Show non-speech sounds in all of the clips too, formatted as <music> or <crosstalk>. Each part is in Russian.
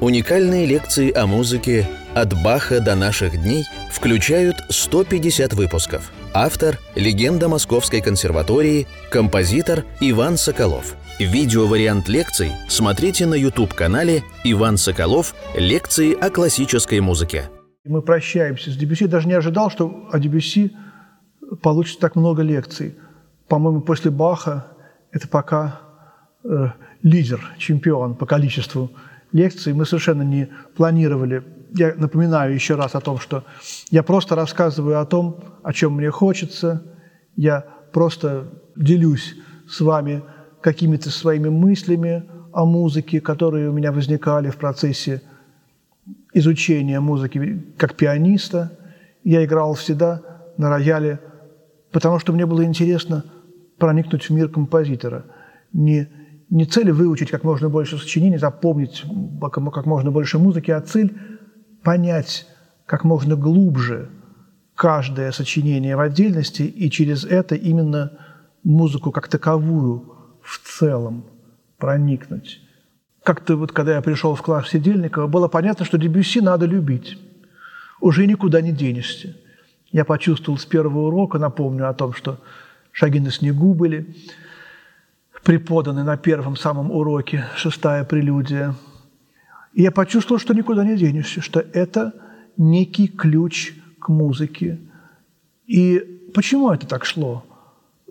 Уникальные лекции о музыке «От Баха до наших дней» включают 150 выпусков. Автор – легенда Московской консерватории, композитор Иван Соколов. Видеовариант лекций смотрите на YouTube-канале «Иван Соколов. Лекции о классической музыке». Мы прощаемся с Дебюси. Даже не ожидал, что о Дебюси получится так много лекций. По-моему, после Баха это пока э, лидер, чемпион по количеству лекций. Мы совершенно не планировали. Я напоминаю еще раз о том, что я просто рассказываю о том, о чем мне хочется. Я просто делюсь с вами какими-то своими мыслями о музыке, которые у меня возникали в процессе изучения музыки как пианиста. Я играл всегда на рояле, потому что мне было интересно проникнуть в мир композитора. Не не цель выучить как можно больше сочинений, запомнить как можно больше музыки, а цель понять как можно глубже каждое сочинение в отдельности и через это именно музыку как таковую в целом проникнуть. Как-то вот, когда я пришел в класс Сидельникова, было понятно, что Дебюсси надо любить. Уже никуда не денешься. Я почувствовал с первого урока, напомню о том, что шаги на снегу были – преподаны на первом самом уроке, шестая прелюдия. И я почувствовал, что никуда не денешься, что это некий ключ к музыке. И почему это так шло?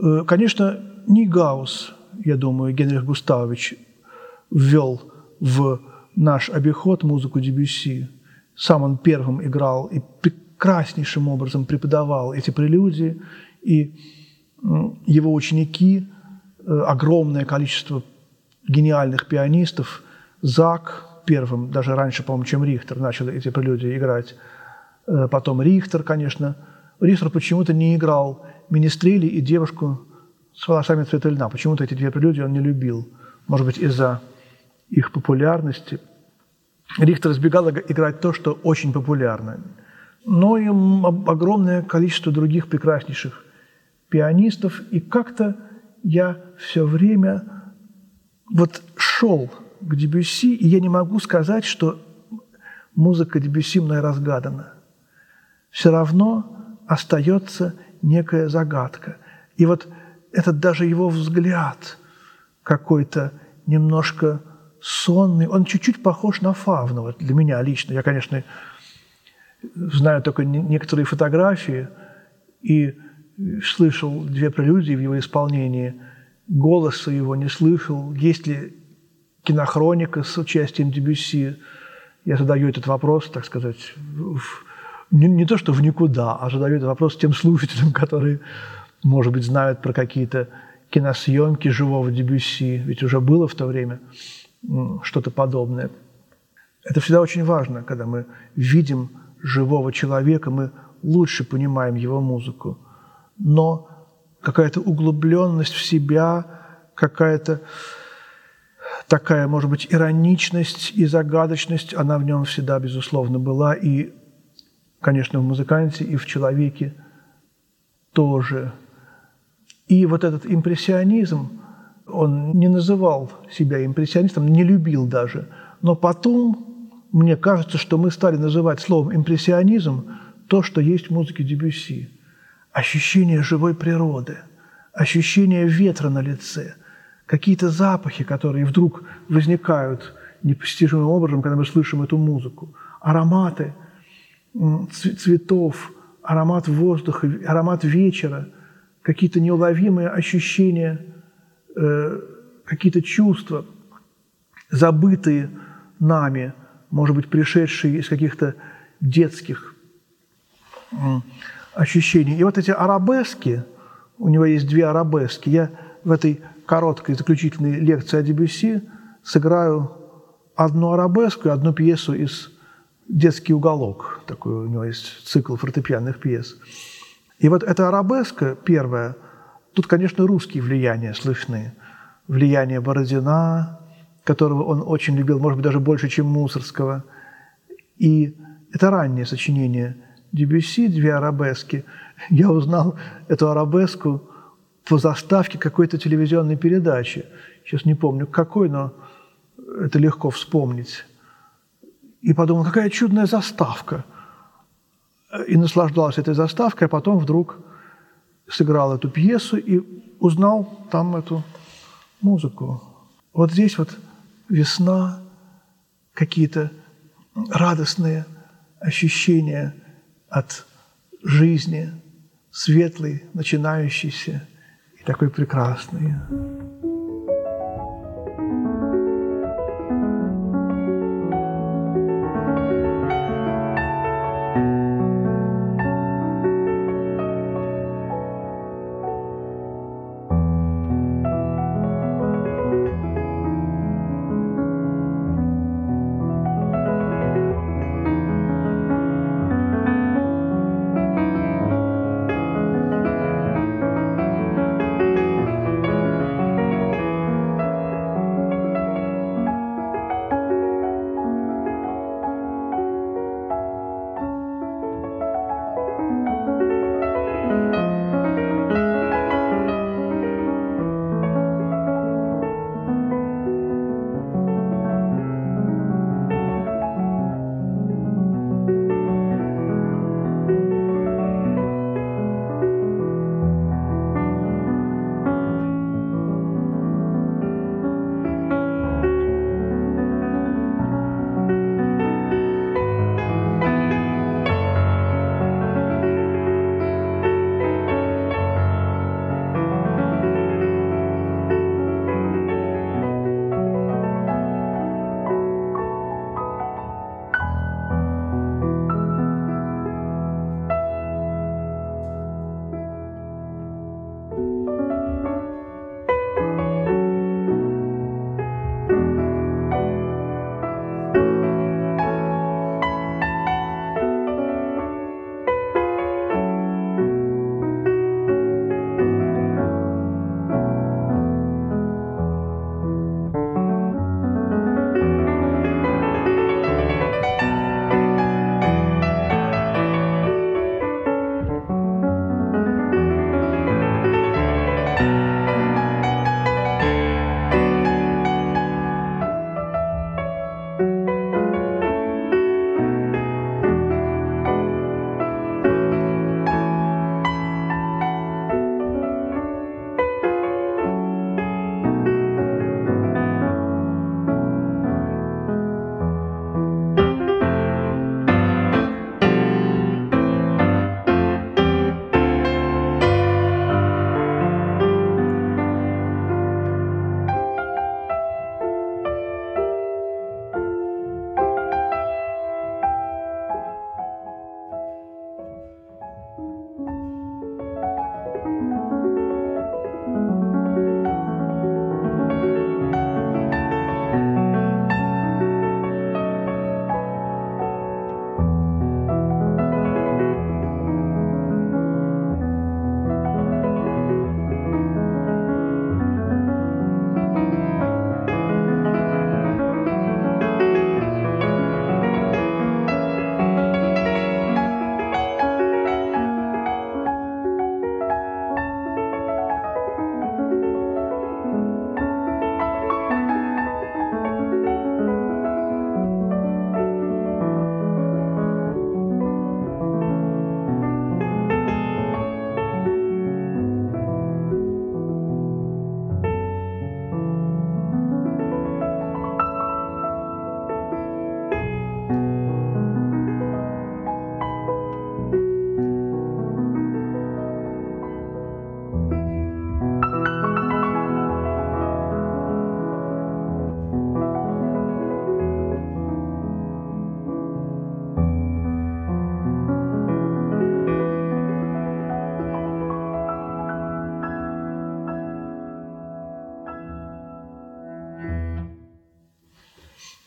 Э, конечно, не Гаус, я думаю, Генрих Густавович ввел в наш обиход музыку Дебюсси. Сам он первым играл и прекраснейшим образом преподавал эти прелюдии, и его ученики – огромное количество гениальных пианистов. Зак первым, даже раньше, по-моему, чем Рихтер, начал эти прелюдии играть. Э, потом Рихтер, конечно. Рихтер почему-то не играл Министрели и девушку с волосами цвета льна. Почему-то эти две прелюдии он не любил. Может быть, из-за их популярности. Рихтер избегал играть то, что очень популярно. Но и огромное количество других прекраснейших пианистов. И как-то я все время вот шел к Дебюсси, и я не могу сказать, что музыка Дебюсси мной разгадана. Все равно остается некая загадка. И вот этот даже его взгляд какой-то немножко сонный, он чуть-чуть похож на Фавнова для меня лично. Я, конечно, знаю только некоторые фотографии и слышал две прелюдии в его исполнении, голоса его не слышал. Есть ли кинохроника с участием Дебюсси? Я задаю этот вопрос, так сказать, в, не, не то что в никуда, а задаю этот вопрос тем слушателям, которые, может быть, знают про какие-то киносъемки живого Дебюсси, ведь уже было в то время что-то подобное. Это всегда очень важно, когда мы видим живого человека, мы лучше понимаем его музыку но какая-то углубленность в себя, какая-то такая, может быть, ироничность и загадочность, она в нем всегда, безусловно, была. И, конечно, в музыканте, и в человеке тоже. И вот этот импрессионизм, он не называл себя импрессионистом, не любил даже. Но потом, мне кажется, что мы стали называть словом импрессионизм то, что есть в музыке Дебюсси ощущение живой природы, ощущение ветра на лице, какие-то запахи, которые вдруг возникают непостижимым образом, когда мы слышим эту музыку, ароматы цветов, аромат воздуха, аромат вечера, какие-то неуловимые ощущения, э, какие-то чувства, забытые нами, может быть, пришедшие из каких-то детских ощущений. И вот эти арабески, у него есть две арабески, я в этой короткой заключительной лекции о Дебюсси сыграю одну арабеску и одну пьесу из «Детский уголок». Такой у него есть цикл фортепианных пьес. И вот эта арабеска первая, тут, конечно, русские влияния слышны. Влияние Бородина, которого он очень любил, может быть, даже больше, чем Мусорского. И это раннее сочинение – Дебюсси две арабески. Я узнал эту арабеску по заставке какой-то телевизионной передачи. Сейчас не помню какой, но это легко вспомнить. и подумал, какая чудная заставка. И наслаждался этой заставкой, а потом вдруг сыграл эту пьесу и узнал там эту музыку. Вот здесь вот весна, какие-то радостные ощущения от жизни, светлый, начинающийся и такой прекрасный.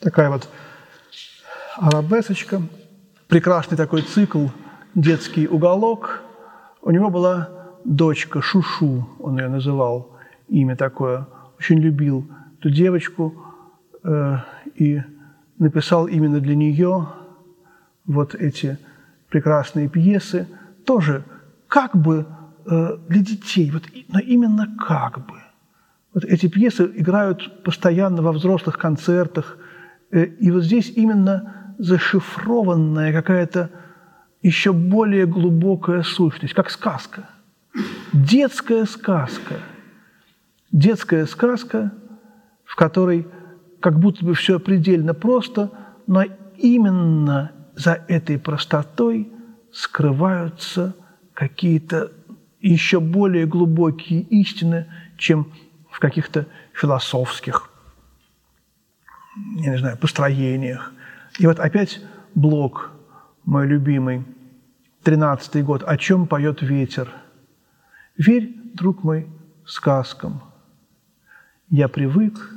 Такая вот арабесочка, прекрасный такой цикл «Детский уголок». У него была дочка Шушу, он ее называл, имя такое. Очень любил эту девочку э, и написал именно для нее вот эти прекрасные пьесы, тоже как бы э, для детей, вот, но именно как бы. Вот эти пьесы играют постоянно во взрослых концертах – и вот здесь именно зашифрованная какая-то еще более глубокая сущность, как сказка. Детская сказка. Детская сказка, в которой как будто бы все предельно просто, но именно за этой простотой скрываются какие-то еще более глубокие истины, чем в каких-то философских, я не знаю, построениях. И вот опять блок, мой любимый, тринадцатый год, «О чем поет ветер?» «Верь, друг мой, сказкам. Я привык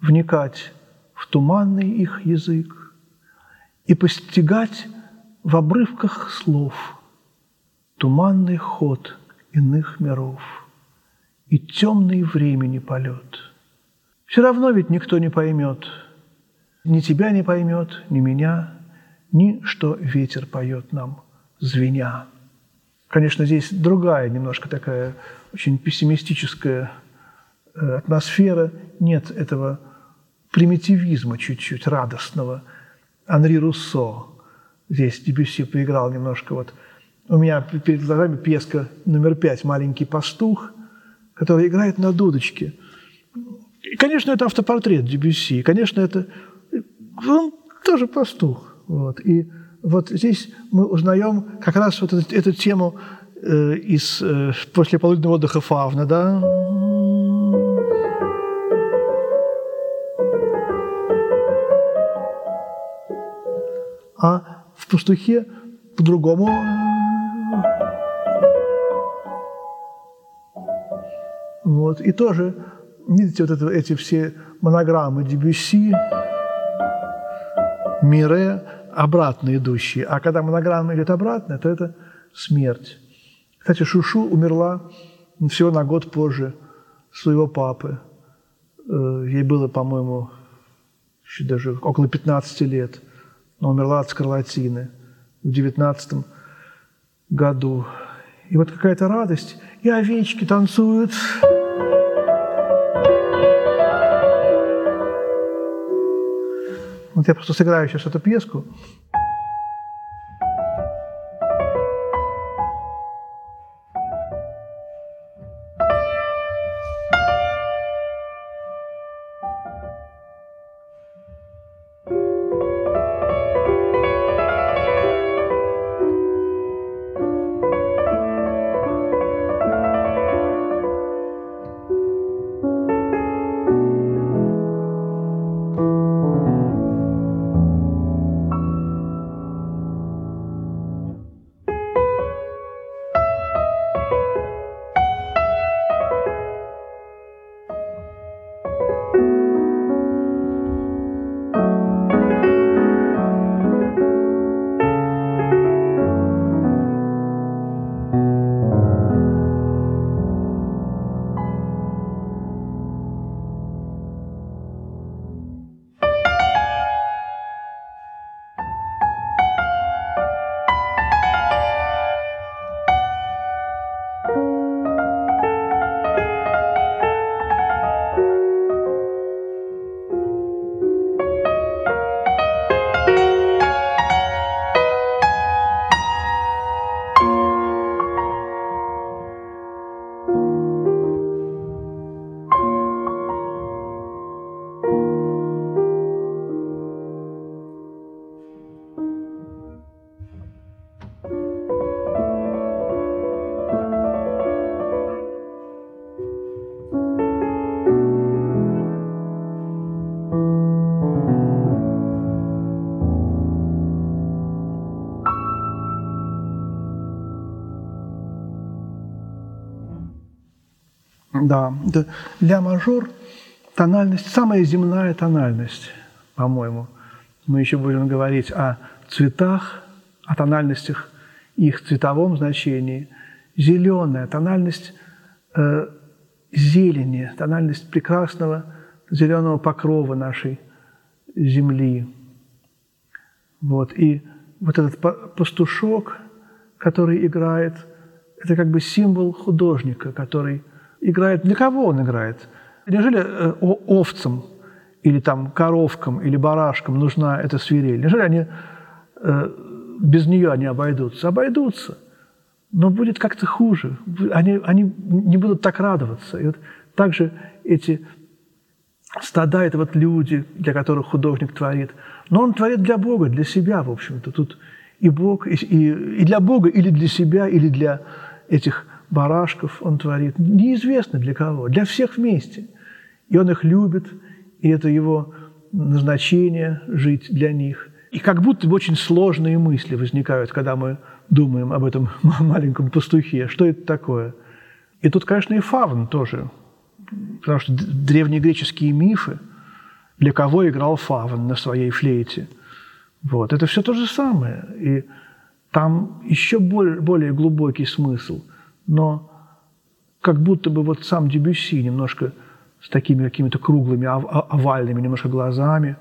вникать в туманный их язык и постигать в обрывках слов туманный ход иных миров и темный времени полет. Все равно ведь никто не поймет, ни тебя не поймет, ни меня, ни что ветер поет нам, звеня. Конечно, здесь другая немножко такая очень пессимистическая э, атмосфера. Нет этого примитивизма чуть-чуть радостного. Анри Руссо здесь Дебюсси поиграл немножко. Вот у меня перед глазами пьеска номер пять «Маленький пастух», который играет на дудочке. Конечно, это автопортрет Дебюсси. конечно, это он тоже пастух. Вот. И вот здесь мы узнаем как раз вот эту, эту тему э, из э, послеполуденного отдыха Фавна, да? А в пастухе по-другому вот. И тоже, видите, вот это, эти все монограммы Дебюсси, Мире, обратно идущие. А когда монограмма идет обратно, то это смерть. Кстати, Шушу умерла всего на год позже своего папы. Э, ей было, по-моему, еще даже около 15 лет – но умерла от скарлатины в девятнадцатом году. И вот какая-то радость, и овечки танцуют. Вот я просто сыграю сейчас эту пьеску. Да, это ля мажор – тональность, самая земная тональность, по-моему. Мы еще будем говорить о цветах, о тональностях, их цветовом значении. Зеленая тональность э, зелени, тональность прекрасного зеленого покрова нашей земли. Вот. И вот этот пастушок, который играет, это как бы символ художника, который играет. Для кого он играет? Неужели э, овцам или там коровкам, или барашкам нужна эта свирель? Неужели они э, без нее они обойдутся? Обойдутся. Но будет как-то хуже. Они, они не будут так радоваться. И вот также эти стада – это вот люди, для которых художник творит. Но он творит для Бога, для себя, в общем-то. Тут и Бог, и, и, и для Бога, или для себя, или для этих барашков он творит. Неизвестно для кого, для всех вместе. И он их любит, и это его назначение – жить для них. И как будто бы очень сложные мысли возникают, когда мы думаем об этом <laughs> маленьком пастухе. Что это такое? И тут, конечно, и фавн тоже. Потому что древнегреческие мифы, для кого играл фавн на своей флейте. Вот. Это все то же самое. И там еще более, более глубокий смысл. Но как будто бы вот сам Дебюсси немножко с такими какими-то круглыми, овальными немножко глазами,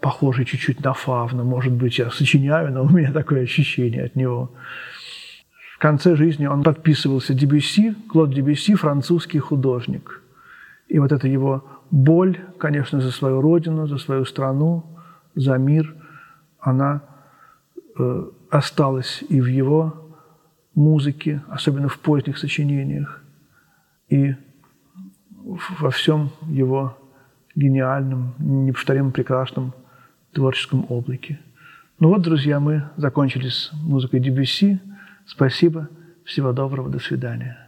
похожий чуть-чуть на Фавна. Может быть, я сочиняю, но <laughs> у меня такое ощущение от него. В конце жизни он подписывался Дебюсси, Клод Дебюсси, французский художник. И вот эта его боль, конечно, за свою родину, за свою страну, за мир, она э, осталась и в его музыке, особенно в поздних сочинениях, и во всем его гениальном, неповторимом, прекрасном творческом облаке. Ну вот, друзья, мы закончили с музыкой Дебюсси. Спасибо, всего доброго, до свидания.